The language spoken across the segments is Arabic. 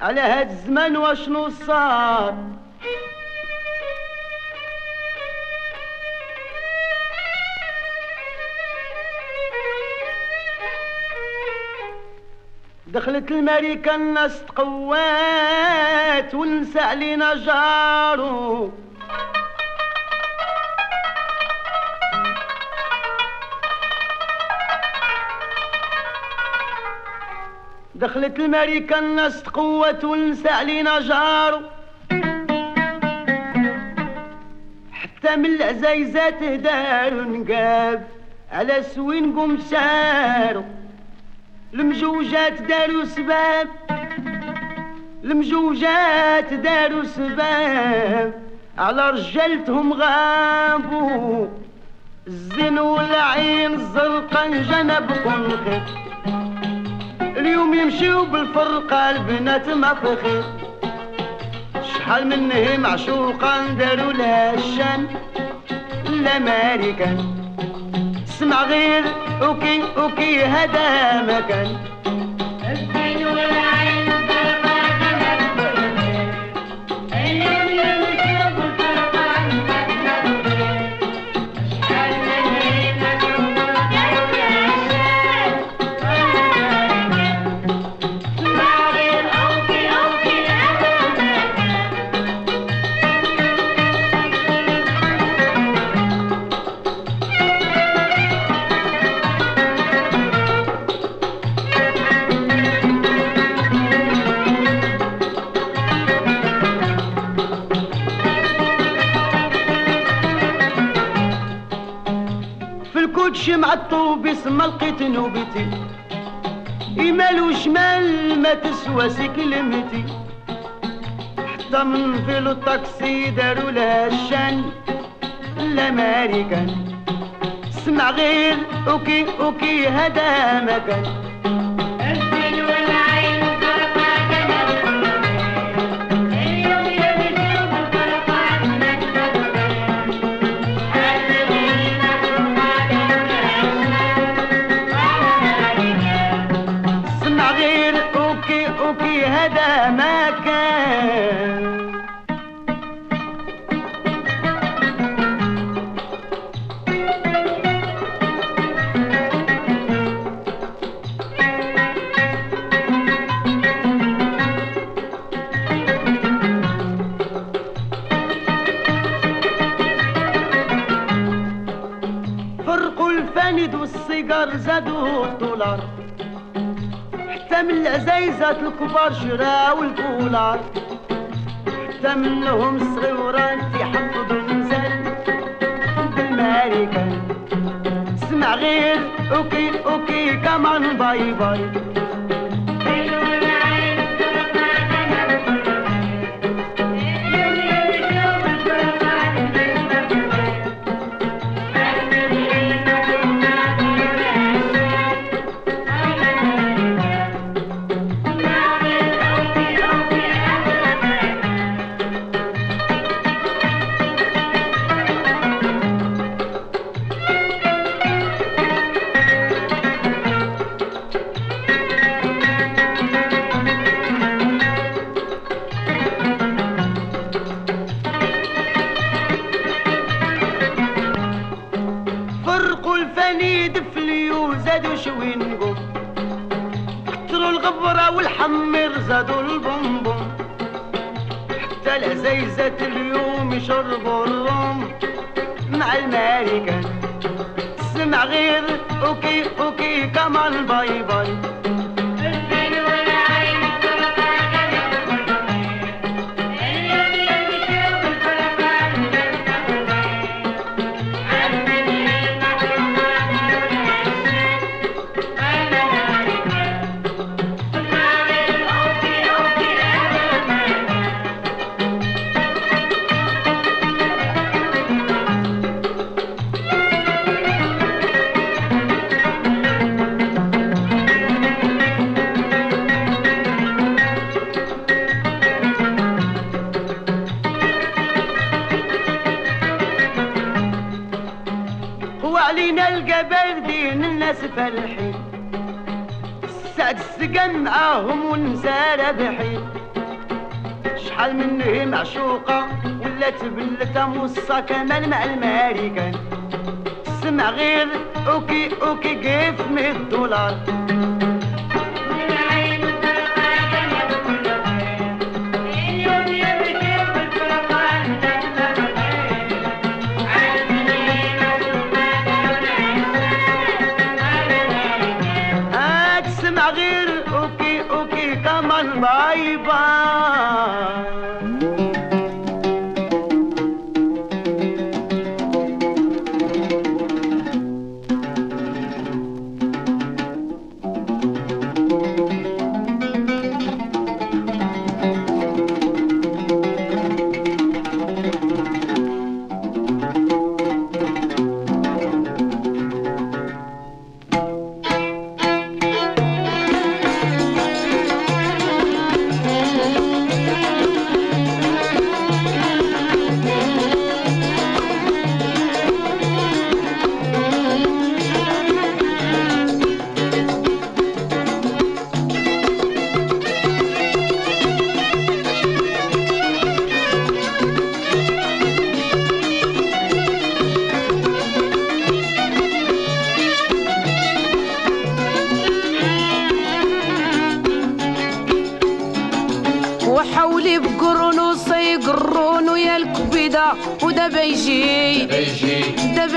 على هاد الزمان واشنو صار؟ دخلت الماريكا الناس تقوات ونسى علينا جارو. دخلت الماريكا الناس تقوت ونسى علينا جارو حتى من العزايزات هدارو نقاب على سوين قوم سارو المجوجات داروا سباب. المجوجات داروا سباب. على رجالتهم غابوا. الزين والعين الزرقا جنبكم خير اليوم يمشيو بالفرقة البنات ما فخير شحال من هي معشوقة داروا لها الشان الامريكان تسمع غير okay okay هذا ما كان. الزين والعين ما تسوى سكلمتي حتى من فيلو الطاكسي داروا لها الشان. الامريكان اسمع غير أوكي أوكي هذا مكان العزايزات الكبار شراو الفولار حتى منهم الصغيورات يحفظوا المثال بالماريكان تسمع غير okay okay come on bye bye. وعلينا القبر دين الناس فرحين. ساد السقم معاهم والنساء رابحين شحال منهم معشوقة ولا بلتها مصة كمال مع الماريكان. سمع غير أوكي أوكي كيف مية دولار.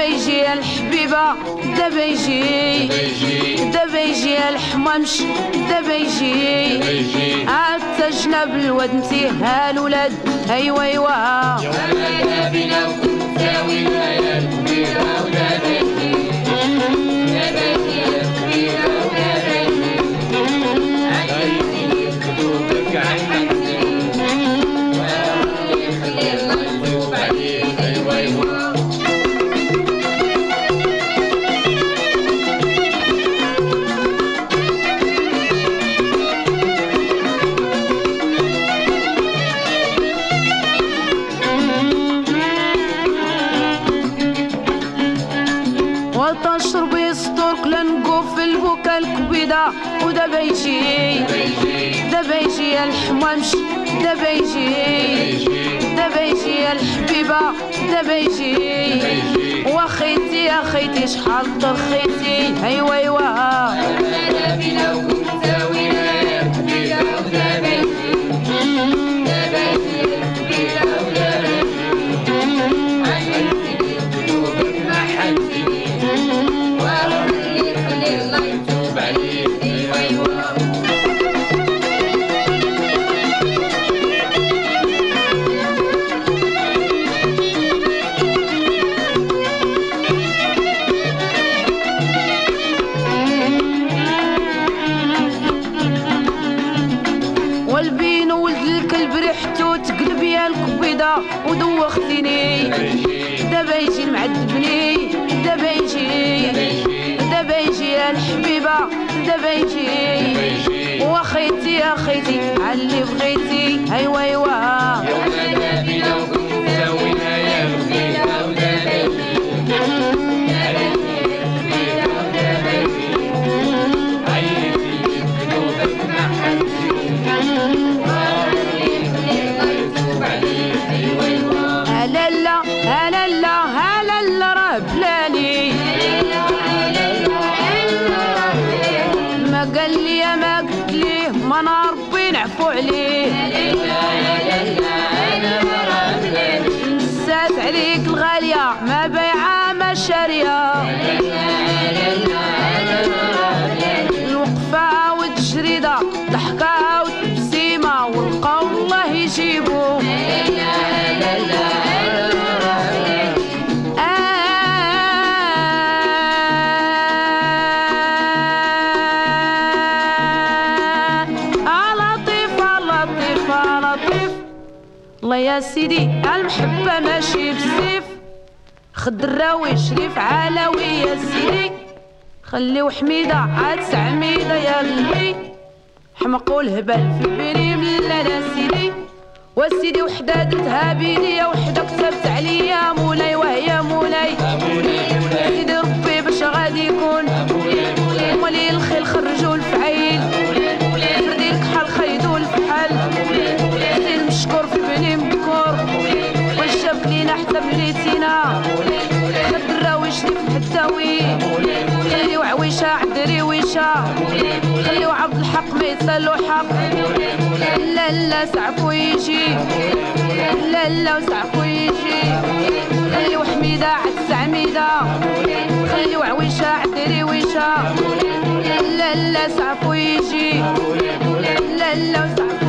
دابا يجي. يا الحبيبة يجي بيجي دابا يجي. يا الحمامش يجي. بيجي حتى جناب الواد انتي هالولاد ايوا ايوا ولا بينا وكنت ولا يا الكبيرة ولا بيجي يا بيجي يا دابا يجي دابا يجي يا الحبيبة دابا يجي بيجي. وخيتي يا خيتي شحال طرخيتي ايوا ايوا الحبيبة دابا يجي. بيجي وخيتي يا خيتي علي بغيتي. ايوا ايوا. يا ولا بينا سيدي المحبة ماشي بسيف. خد الراوي شريف علاوي يا سيدي. خليو حميدة عاد سعميدة يا قلبي حمق والهبل في بيني من لا سيدي. وسيدي وحدة درتها بيدي وحدة كتبت عليا مولاي وهي مولاي. سيدي ربي باش غادي يكون الحدة الدراوي شتي في الحداوي عويشة عدري ويشة خليو عبد الحق ما يتسالو حق لا لا سعفو يجي لا لا وسعفو يجي خليو حميدة عد سعميدة خليو عويشة عدري ويشة لا لا سعفو يجي لا لا وسعفو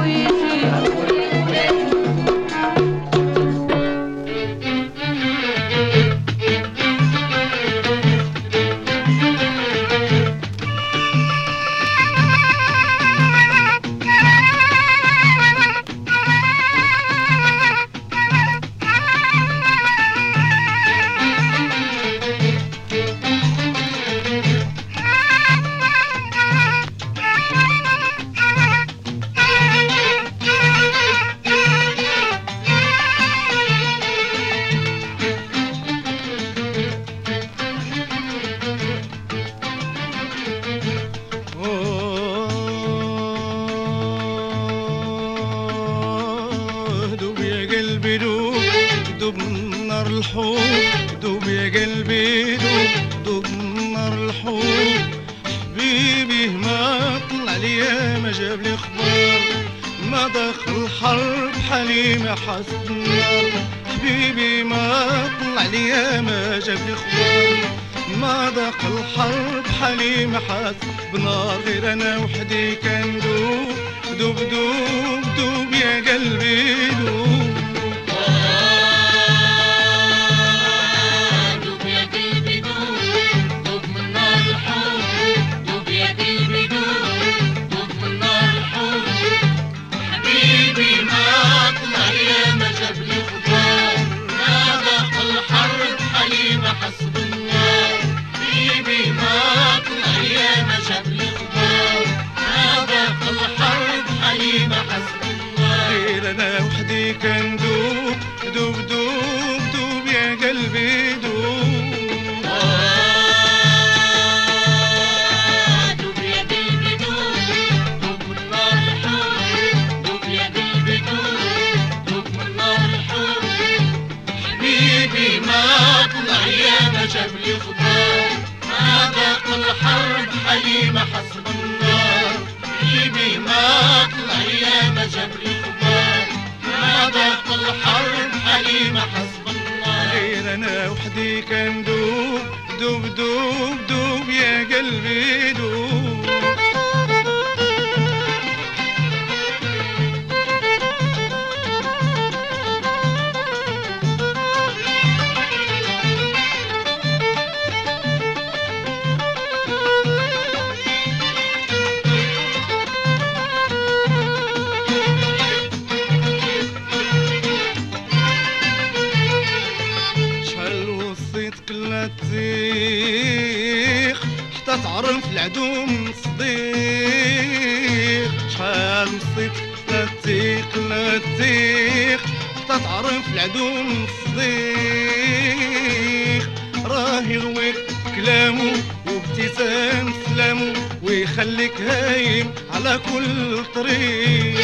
كلامه وابتسام سلامه ويخليك هايم على كل طريق.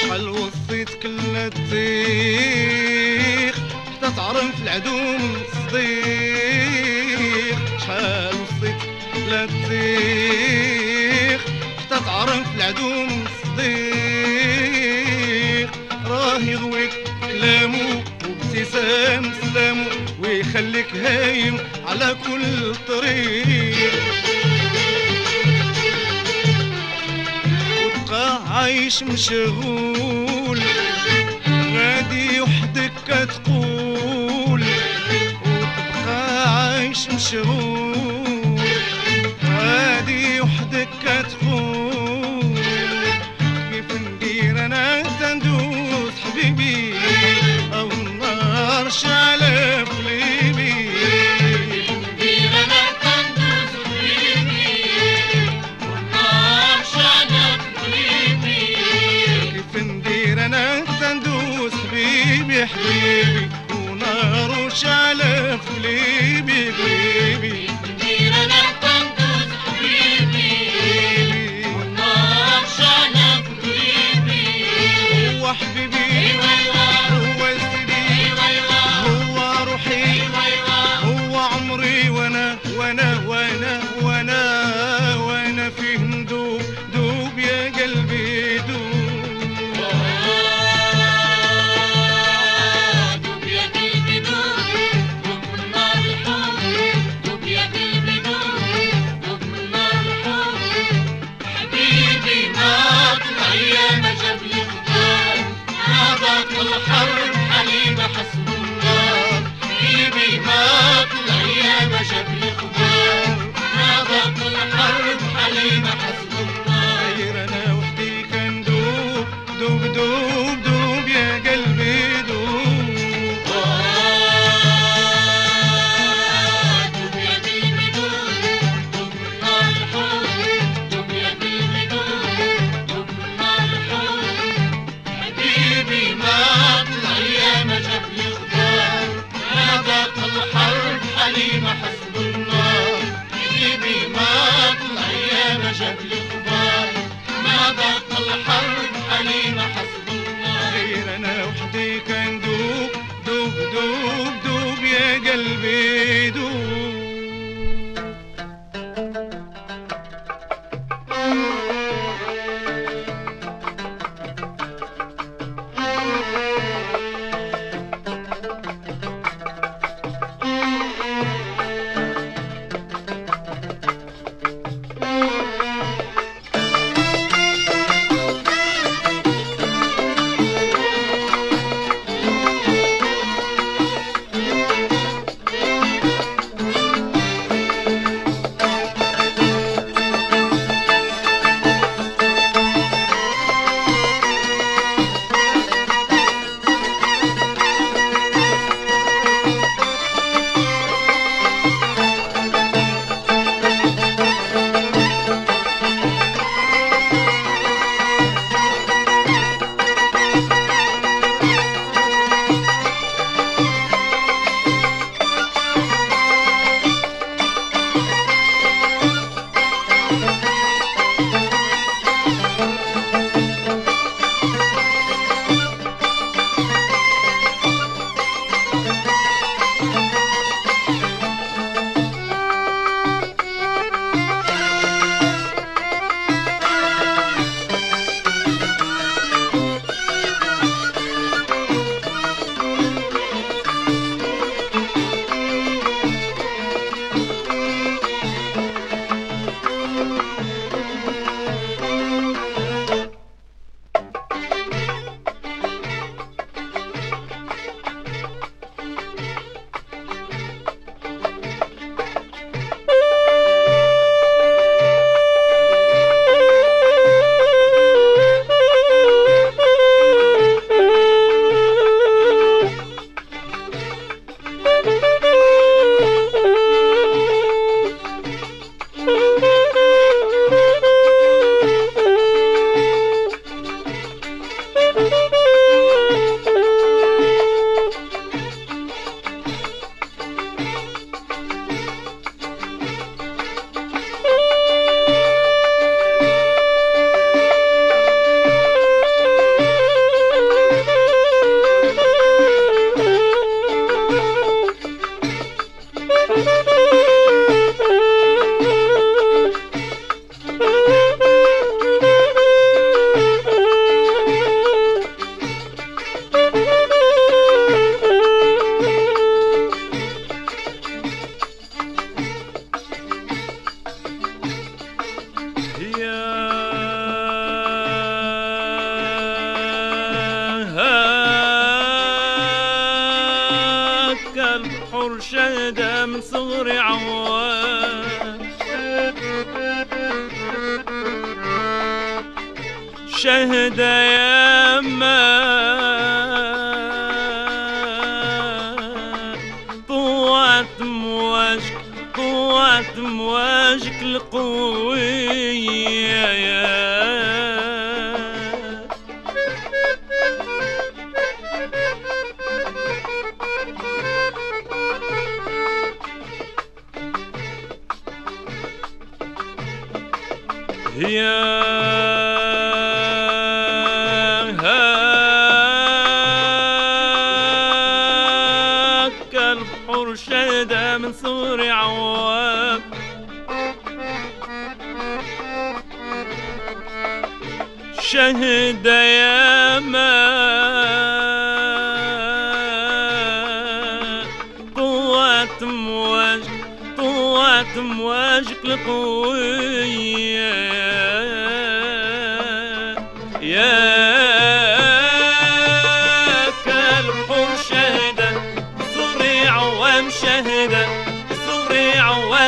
شحال وصيتك النتيخ حتى تعرف العدو من الصديق. شحال كل النتيخ حتى تعرف العدو من الصديق. سلام سلام ويخليك هايم على كل طريق وتبقى عايش مشغول غادي وحدك كتقول. وتبقى عايش مشغول. shall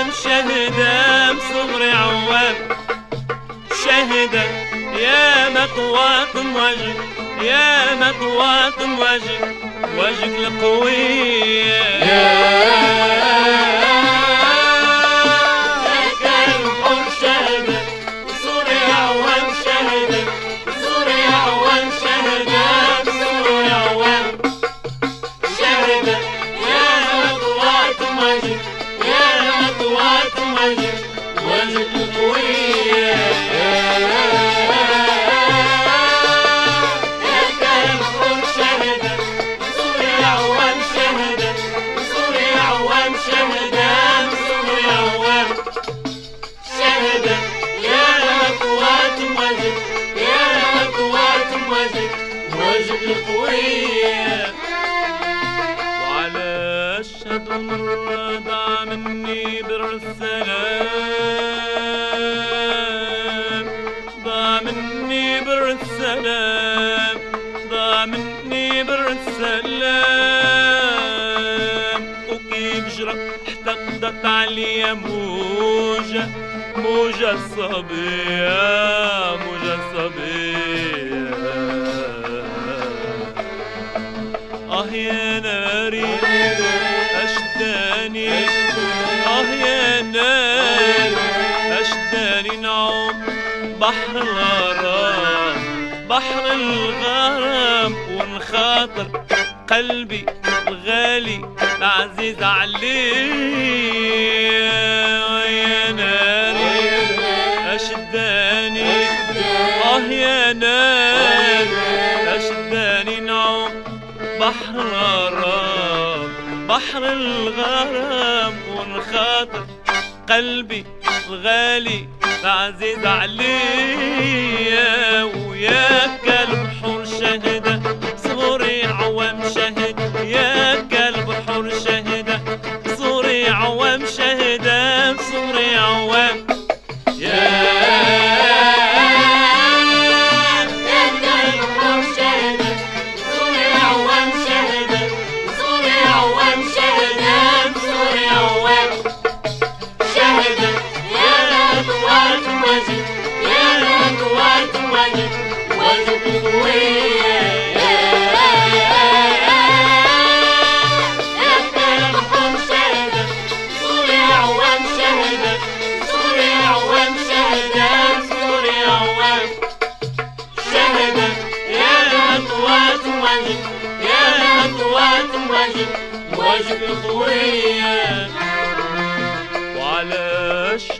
عوام شهدة صغري عوام. شهدة يا مطوات وجه يا مطوات وجه وجهك القوية صبية موجة صبية آه يا ناري أشداني آه يا ناري أشداني نعوم بحر الغرام بحر الغرام. ونخاطر قلبي الغالي العزيز عليه الغرام. بحر الغرام ونخاطر قلبي الغالي. العزيز عليا وياك البحور شهدة صغري عوام شهد ياك البحور شهدة صغري عوام شهدة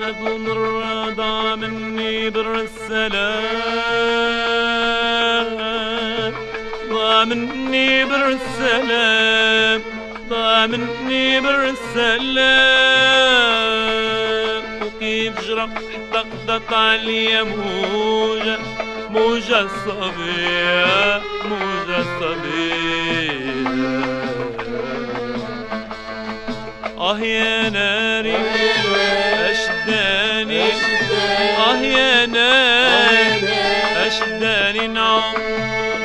أشهد مرة ضاع مني بر السلام ضاع مني بر السلام ضاع مني بر السلام وكيف جرى احتقدت عليا موجة موجة صبية موجة صبية. آه يا ناري.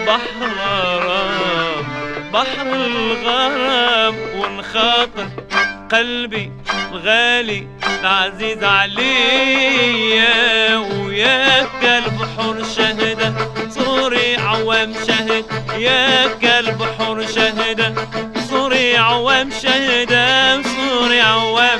بحر الغرام بحر الغرام ونخاطر قلبي الغالي العزيز عليا وياك البحور شهدة صوري عوام شهد ياك البحور شهدة صوري عوام شهدة صوري عوام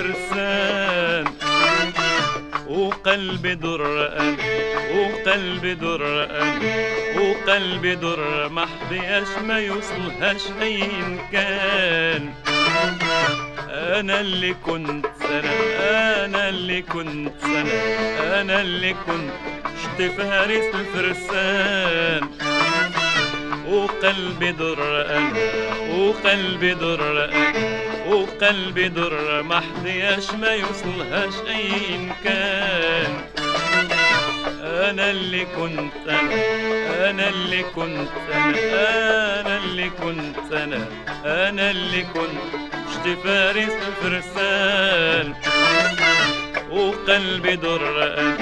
الفرسان وقلبي در أنا وقلبي در أنا وقلبي در ما حدياش ما يوصلهاش أين كان أنا اللي كنت أنا أنا اللي كنت أنا أنا اللي كنت شتي فارس الفرسان. وقلبي در أنا وقلبي در أنا وقلبي در ما حدياش ما يوصلهاش أين كان أنا اللي كنت أنا أنا اللي كنت أنا أنا اللي كنت أنا أنا اللي كنت شتي فارس الفرسان. وقلبي در أنا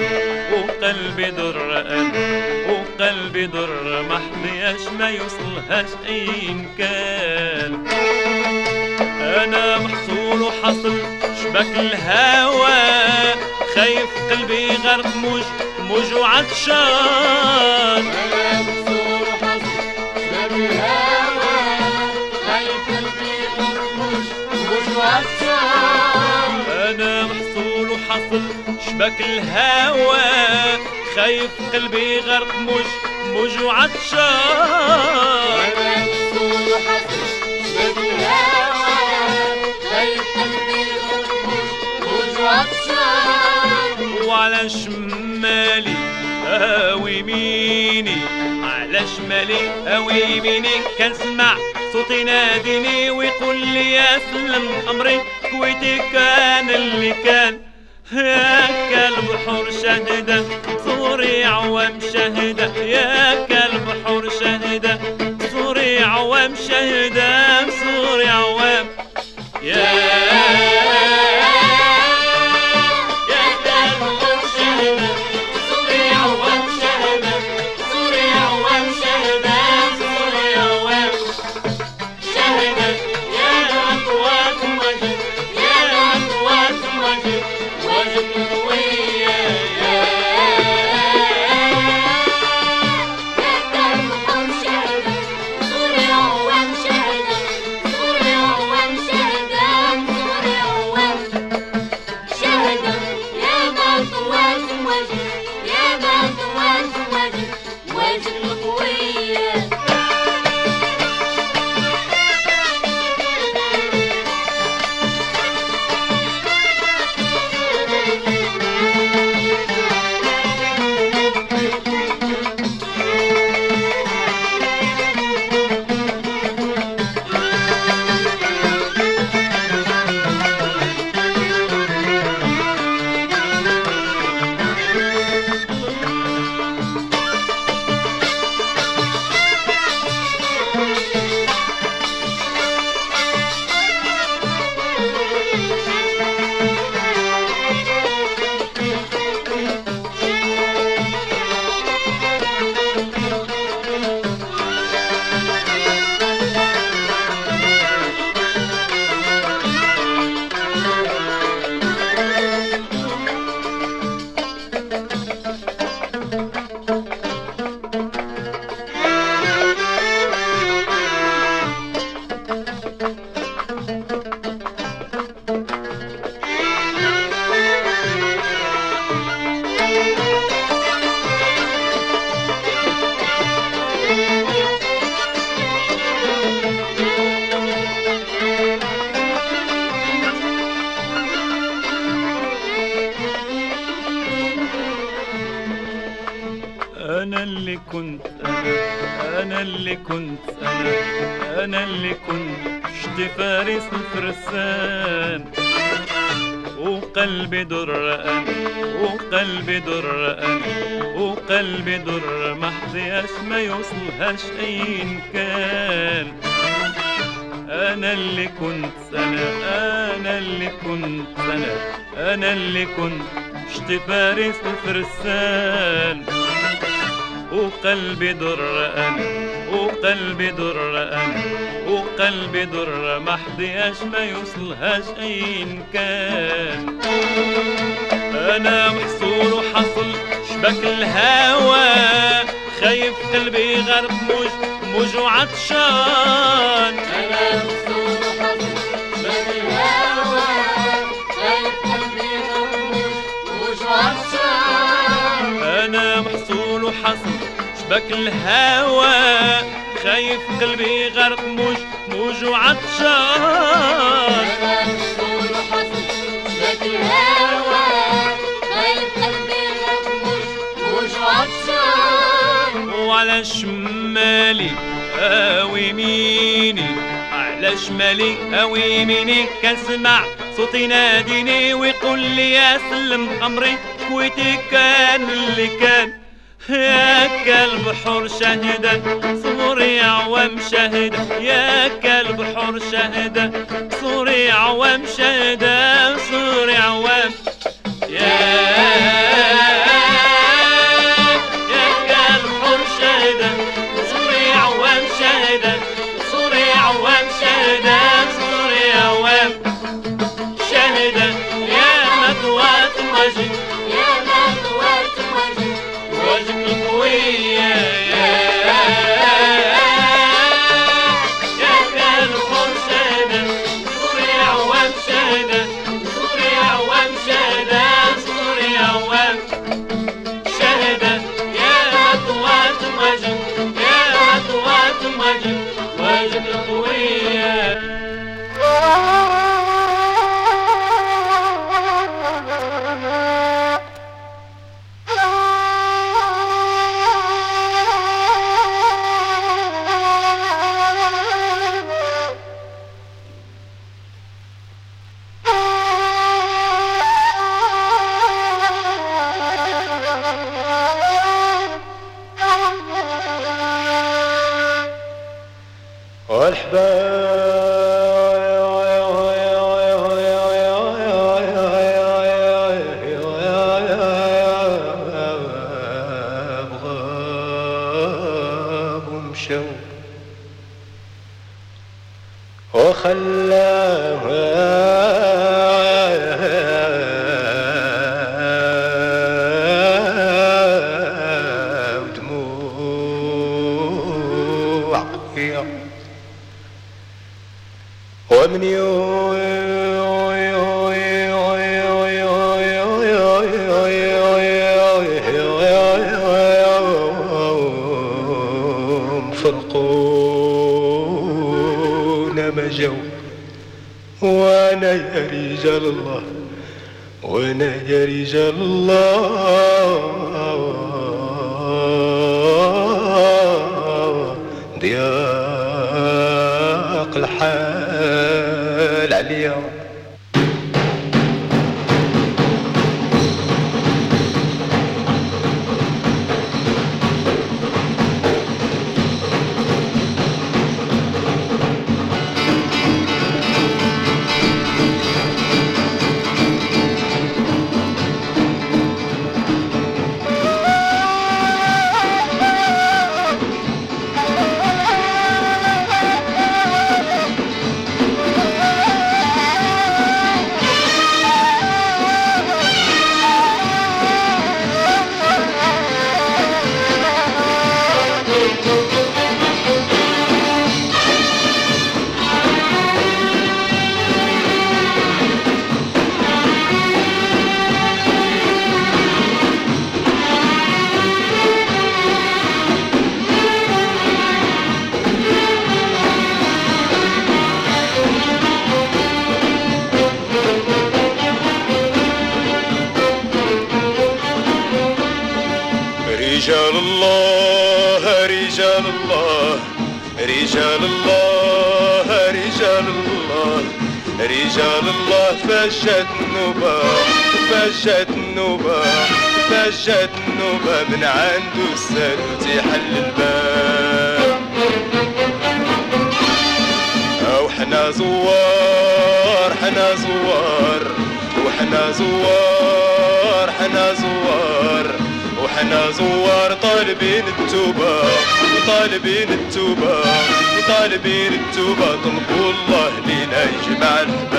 وقلبي در أنا وقلبي در ما حدياش ما يوصلهاش أين كان أنا محصول وحصل شبك الهوى. خايف قلبي غرق موج موج وعطشان أنا مكسور وحزن شباب الهوى. خايف قلبي مرموش مش عطشان أنا محصول وحصل شبك الهوى. خايف قلبي غرق موج موج وعطشان أنا مكسور وحزن وعلى شمالي أو يميني على شمالي أو يميني كنسمع صوتي ناديني ويقول لي يا سلم أمري. كويتي كان اللي كان يا كلب حور شهدة صوري عوام شهدة يا كلب حور شهدة صوري عوام شهدة صوري عوام يا القوية. أنا وقلبي در أنا وقلبي در ما حظياش ما يوصلهاش أين كان. أنا اللي كنت أنا أنا اللي كنت أنا أنا اللي كنت شتي فارس الفرسان وقلبي در أنا وقلبي در أنا وقلبي در ما حظياش ما يوصلهاش أين كان. أنا محصور وحصل شبك الهوى. خايف قلبي غرق موج موج وعطشان. أنا مكسور حظي بين الهوى. خايف قلبي غموش وش عطشان أنا محصول وحصل شبك الهوى. خايف قلبي غرق موج موج وعطشان. وعلى شمالي أو يميني على شمالي أو يميني. كنسمع صوتي يناديني ويقول لي يا سلم أمري كويتي كان اللي كان. يا كلب حور شهدة صوري عوام شهدة يا كلب حور شهدة صوري عوام شهدة صوري عوام. يا وجهك يا يا رجال الله وأنا يا رجال الله من عنده السالوت يحل الباب. وحنا زوار حنا زوار. وحنا زوار حنا زوار. وحنا زوار طالبين التوبة وطالبين التوبة وطالبين التوبة. طلبوا الله لينا يجمع الحباب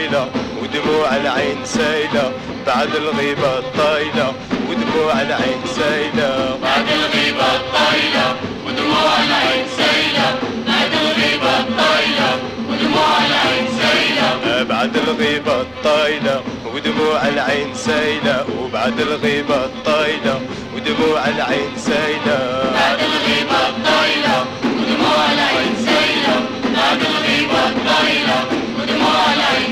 الطايلة ودموع العين سايلة بعد الغيبة الطايلة ودموع العين سايلة بعد الغيبة الطايلة ودموع العين سايلة بعد الغيبة الطايلة ودموع العين سايلة بعد الغيبة الطايلة ودموع العين سايلة وبعد الغيبة الطايلة ودموع العين سايلة بعد الغيبة الطايلة ودموع العين سايلة بعد الغيبة الطايلة ودموع العين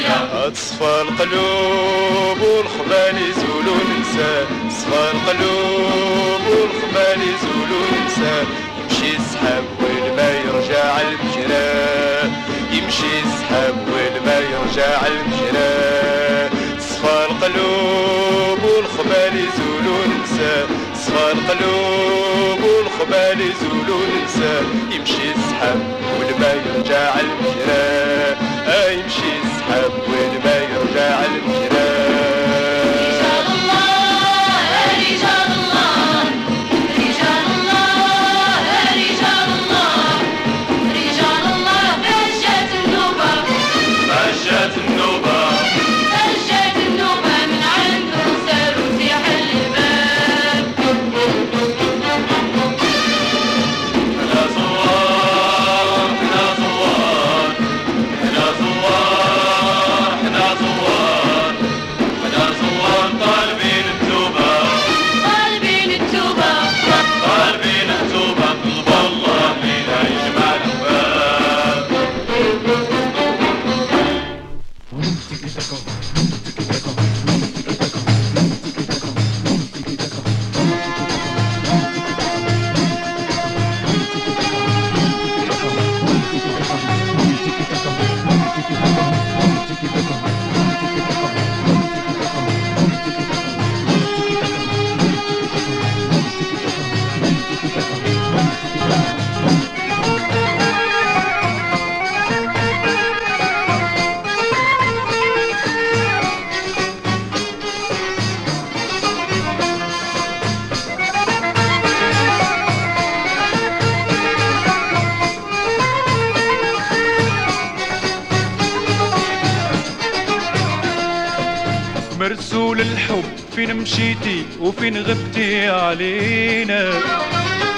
تصفى القلوب والخبال يزولوا ننسى تصفى القلوب والخبال يزولوا ننسى يمشي السحاب والما يرجع المجرى. يمشي السحاب والما يرجع المجرى. تصفى القلوب والخبال يزولوا ننسى تصفى القلوب والخبال يزولوا ننسى يمشي السحاب والما يرجع المجرى. آه يمشي السحاب والما يرجع المجرى مشيتي وفين غبتي علينا؟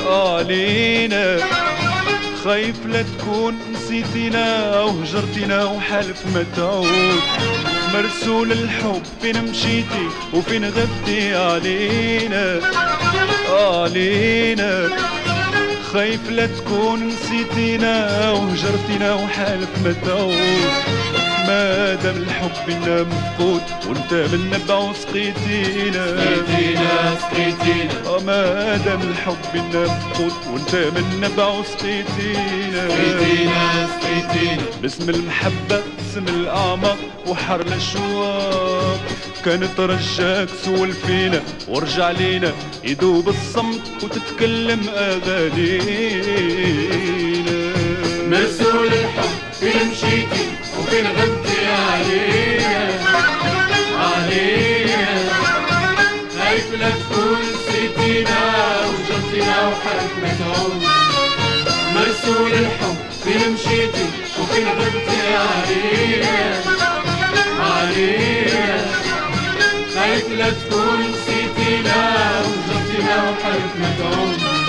علينا. خايف لا تكون نسيتينا أو هجرتينا وحلف ما تعود. مرسول الحب فين مشيتي وفين غبتي علينا؟ علينا. خايف لا تكون نسيتينا وهجرتينا وحالف ما تعود. ما دام الحب لنا مفقود وانت من نبع سقيتينا سقيتينا آه، ما دام الحب لنا مفقود وانت من نبع وسقيتينا سقيتينا سقيتينا باسم المحبة اسم الأعماق وحر الأشواق. كانت رجاك سول فينا وارجع لينا. يدوب الصمت وتتكلم أغانينا. مرسول الحب فين مشيتي وفين غبتي علينا علينا خايف لا تكون نسيتينا وحرف متعود مرسول الحب فين مشيتي وفين غبتي عليا عليا خايف لا تكون نسيتينا وجرتينا وحرف متعود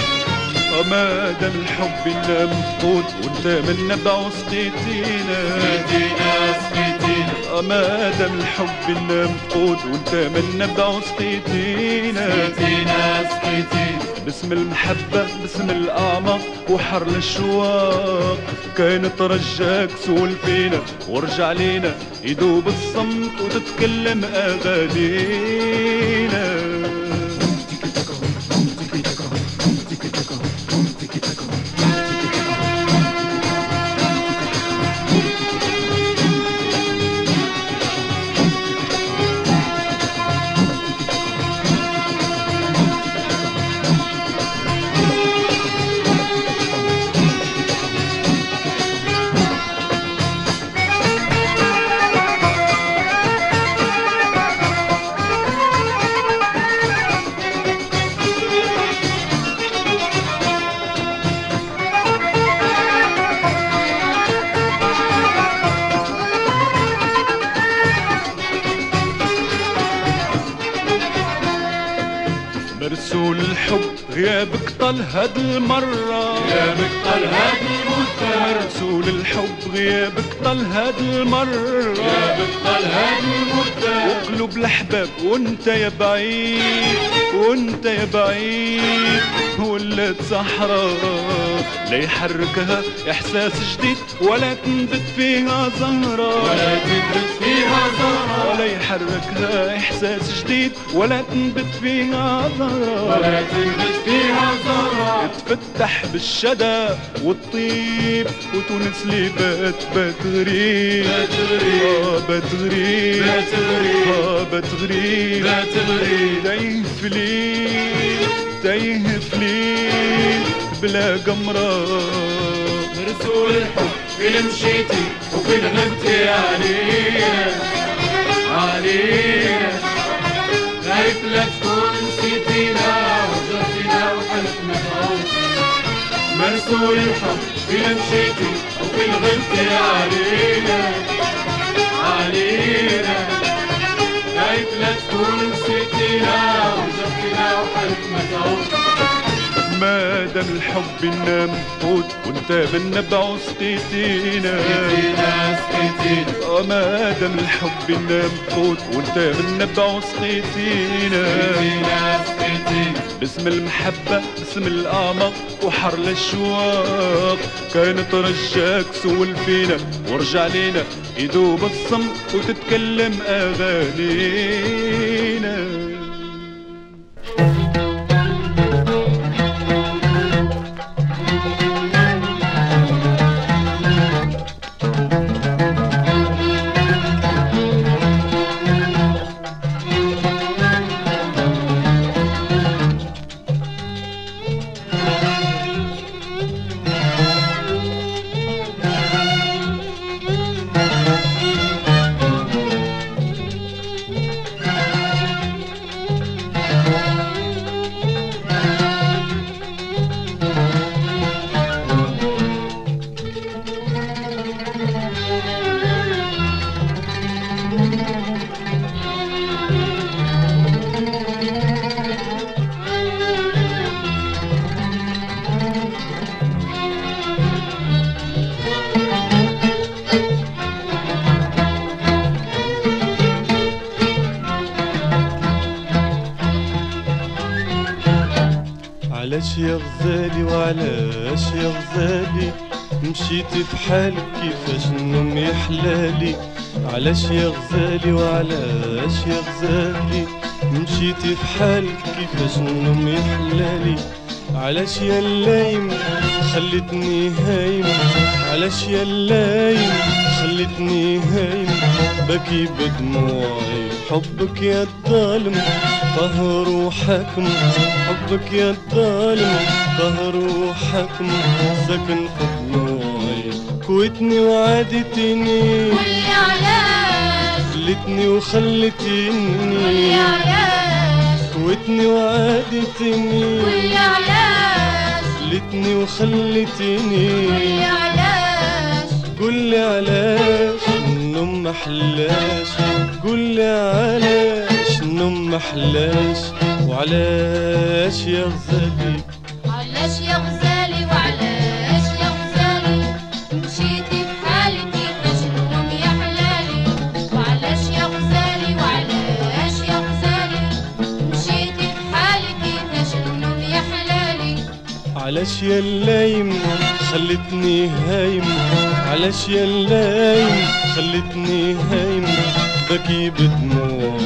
ما دام الحب مفقود وانت من نبع وسقيتينا سقيتينا سقيتينا ما دام الحب مفقود وانت من نبع وسقيتينا سقيتينا سقيتينا باسم المحبة باسم الأعماق وحر الشواق كانت رجاك سول فينا ورجع لينا. يدوب الصمت وتتكلم أغانينا. وانت يا بعيد وانت يا بعيد. صحراء لا يحركها إحساس جديد ولا تنبت فيها زهرة. ولا تدرس فيها زهرة. ولا يحركها إحساس جديد ولا تنبت فيها زهرة. ولا تدرس فيها زهرة. تفتح بالشدى والطيب وتونس لي بات بات غريب بات غريب. آه بات غريب بات غريب. آه بات غريب بات غريب. في ليل. تايه في ليل بلا قمرة. مرسول الحب فين مشيتي وفين غبتي عليا عليا خايف لا تكون نسيتينا وجرتينا وحلف متعود مرسول الحب فين مشيتي وفين غبتي علينا علينا خايف لا تكون نسيتينا ما دام الحب إنا مفقود وانت من نبع وسقيتينا سقيتينا سقيتينا آه ما دام الحب إنا مفقود وانت من نبع وسقيتينا سقيتينا سقيتينا باسم المحبة باسم الأعماق وحر الأشواق كانت رجاك سول فينا ورجع لينا يدوب الصمت وتتكلم أغانينا. علاش يا غزالي وعلاش يا غزالي مشيتي في حالك كيفاش النوم يحلالي؟ علاش يا غزالي وعلاش يا غزالي مشيتي في حالك كيفاش النوم يحلالي؟ علاش يا اللايم خليتني هايم؟ علاش يا اللايم خليتني هايم؟ بكي بدموعي حبك يا الظالم قهر وحكم حبك يا الظالم قهر وحكم سكن في ضلوعي كويتني وعادتني قولي علاش خلتني وخلتني قولي علاش كويتني وعادتني قولي علاش خلتني وخلتني قولي علاش قولي علاش النوم محلاش. قولي علاش. النوم محلاش وعلاش يا غزالي علاش يا غزالي وعلاش يا غزالي مشيتي بحالك كيفاش النوم يا حلالي وعلاش يا غزالي وعلاش يا غزالي مشيتي بحالك كيفاش النوم يا حلالي علاش يا اللايم خلتني هايم علاش يا اللايم خلتني هايم بكي بدموع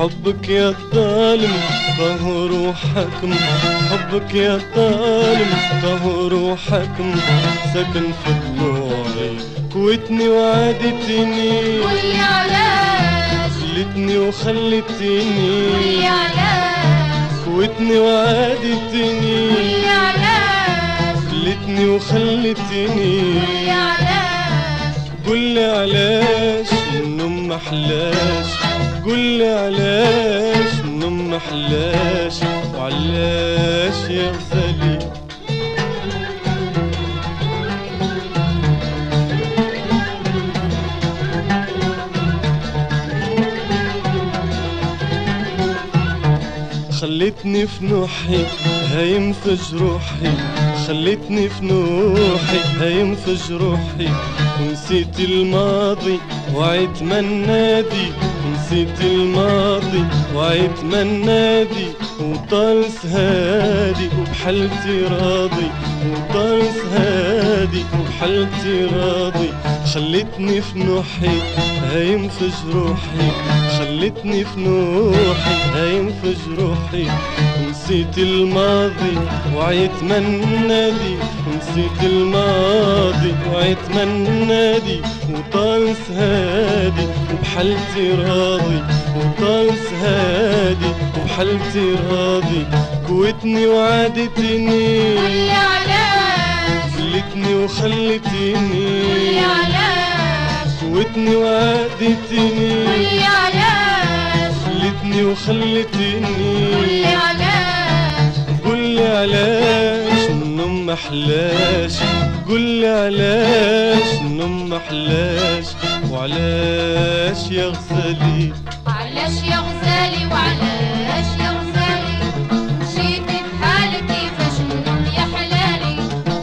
حبك يا الظالم قهر وحكم حبك يا الظالم قهر وحكم سكن في ضلوعي كويتني وعادتني. قولي علاش؟ خلتني وخلتني قولي علاش؟ كويتني وعادتني. قولي علاش؟ خلتني وخلتني قولي علاش؟ قولي علاش؟ النوم محلاش. قولي علاش النوم محلاش وعلاش يا غزالي خلتني في نوحي هايم في جروحي. خلتني في نوحي هايم في جروحي. ونسيت الماضي وعيت من نادي. نسيت الماضي وعيت نادي وطال سهادي وبحالتي راضي وطال سهادي وبحالتي راضي. خلتني في نوحي هايم في جروحي. خلتني في نوحي هايم في جروحي. نسيت الماضي وعيت نادي نسيت الماضي وعيت نادي وطال سهادي وبحالتي راضي وطال سهادي وبحالتي راضي كويتني وعادتني. قولي علاش؟ خلتني وخلتني قولي علاش؟ كويتني وعادتني. قولي علاش؟ خلتني وخلتني قولي علاش؟ قولي علاش النوم محلاش قولي علاش النوم محلاش وعلاش يا غزالي علاش يا غزالي وعلاش يا غزالي مشيتي بحالك كيفاش النوم يا حلالي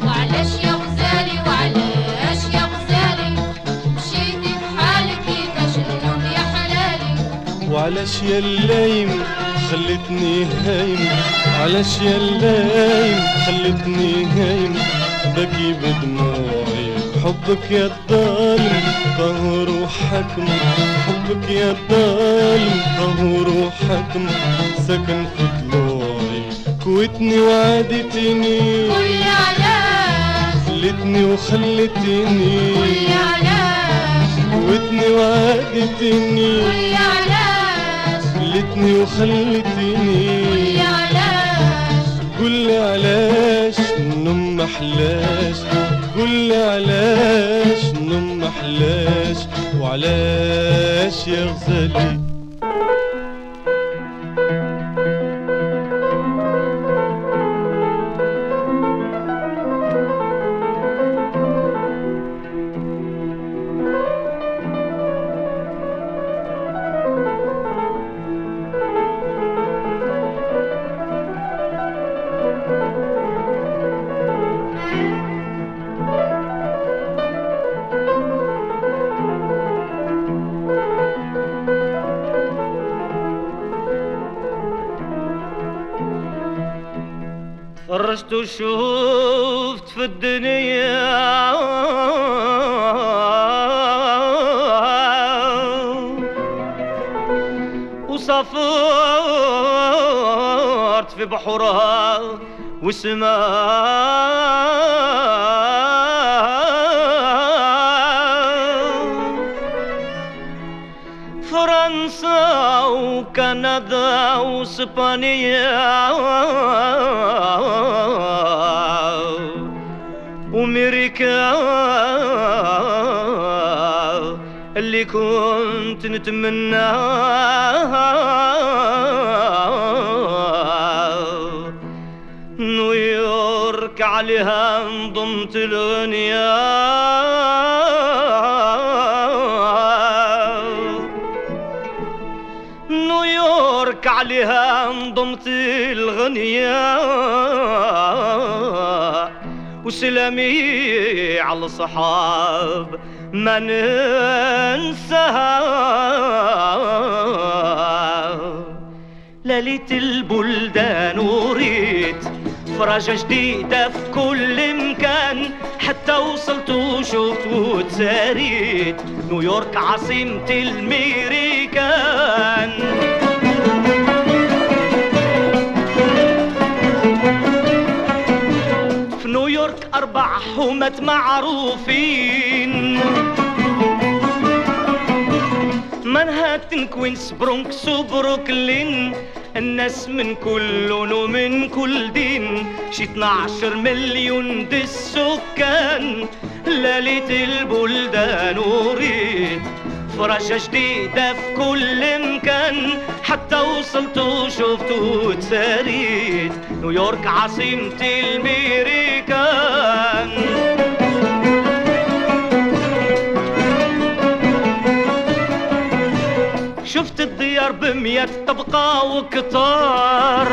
وعلاش يا غزالي وعلاش يا غزالي مشيتي بحالك كيفاش النوم يحلالي وعلاش يا اللايم خليتني هايم؟ علاش يا اللايم خليتني هايم؟ بكي بدموعي حبك يا الظالم قهر وحكم حبك يا الظالم قهر وحكم سكن في ضلوعي كويتني وعادتني قولي علاش خلتني وخلتني. قولي علاش كويتني وعادتني قولي علاش خلتني وخلتني. قولي علاش قولي علاش النوم محلاش قولي علاش النوم محلاش وعلاش يا غزالي فرجت وشوفت في الدنيا. وسافرت في بحرها وسماء. فرنسا وكندا وإسبانيا. وامريكا اللي كنت نتمناها نيويورك عليها انضمت الغنيا نيويورك عليها انضمت الغنيا وسلامي على الصحاب ما ننساها ليلة البلدان وريت فرجة جديدة في كل مكان. حتى وصلت وشفت وتساريت نيويورك عاصمة الميريكان. حومات معروفين. مانهاتن كوينز برونكس وبروكلين الناس من كل لون ومن كل دين. شي 12 مليون دي السكان ليلة البلدان وريد فرجة جديدة في كل مكان. حتى وصلت وشفت وتساريت نيويورك عاصمة الميريكان بمية طبقة وكتار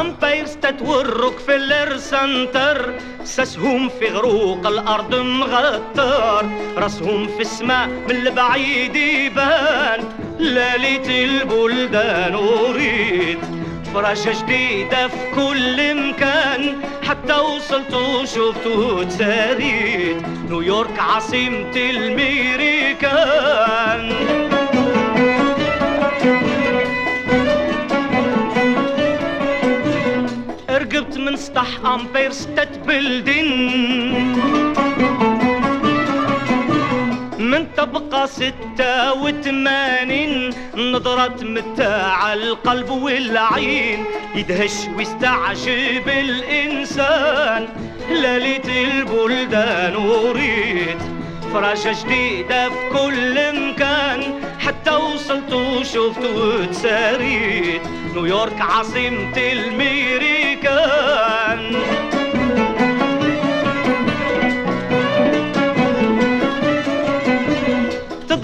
Empire State وال Rockefeller Center ساسهم في عروق الأرض مغطر راسهم في السماء من البعيد يبان ليلة البلدان اريد فراشة جديدة في كل مكان. حتى وصلت وشفت وتساريت نيويورك عاصمة الميريكان. رقبت من سطح أمبير ستة بلدين طبقة ستة وثمانين نظرة متاع القلب والعين يدهش ويستعجب الإنسان. ليلة البلدان وريد فراشة جديدة في كل مكان حتى وصلت وشفت وتساريت. نيويورك عاصمة الميريكان.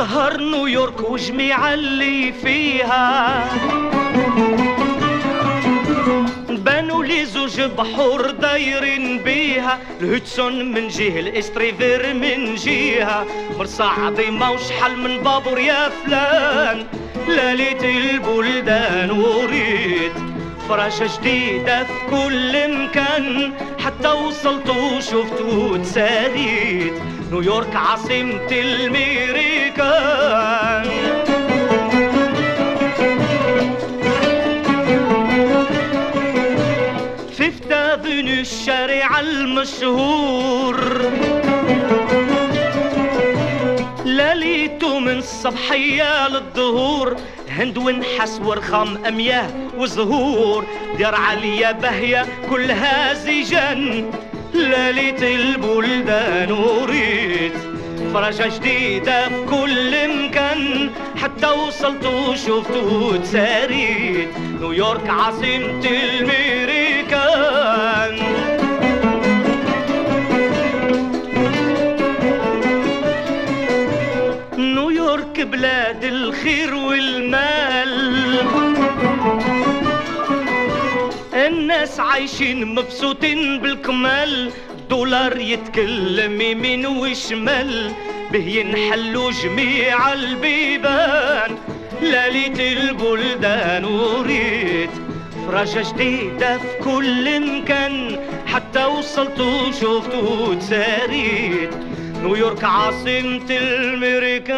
تظهر نيويورك وجميع اللي فيها. بانوا لي زوج بحور دايرين بيها. ال Hudson من جهة ال East River من جهة مرسى عظيمة وشحال من بابور يا فلان. ليلة البلدان وريد فرجة جديدة في كل مكان. حتى وصلت وشفت وتساريت نيويورك عاصمة الميريكان فيفت افنيو الشارع المشهور. ليلته من الصبحية للظهور هند ونحس ورخام أمياه وزهور. ديار عالية باهية كلها زيجان ليلة البلدان وريت فرجة جديدة في كل مكان. حتى وصلت وشفت وتساريت نيويورك عاصمة الميريكان. نيويورك بلاد الخير والمال. الناس عايشين مبسوطين بالكمال. دولار يتكلم يمين وشمال به ينحلوا جميع البيبان. ليلة البلدان وريت فرجة جديدة في كل مكان. حتى وصلت وشفت وتساريت نيويورك عاصمة الميريكان.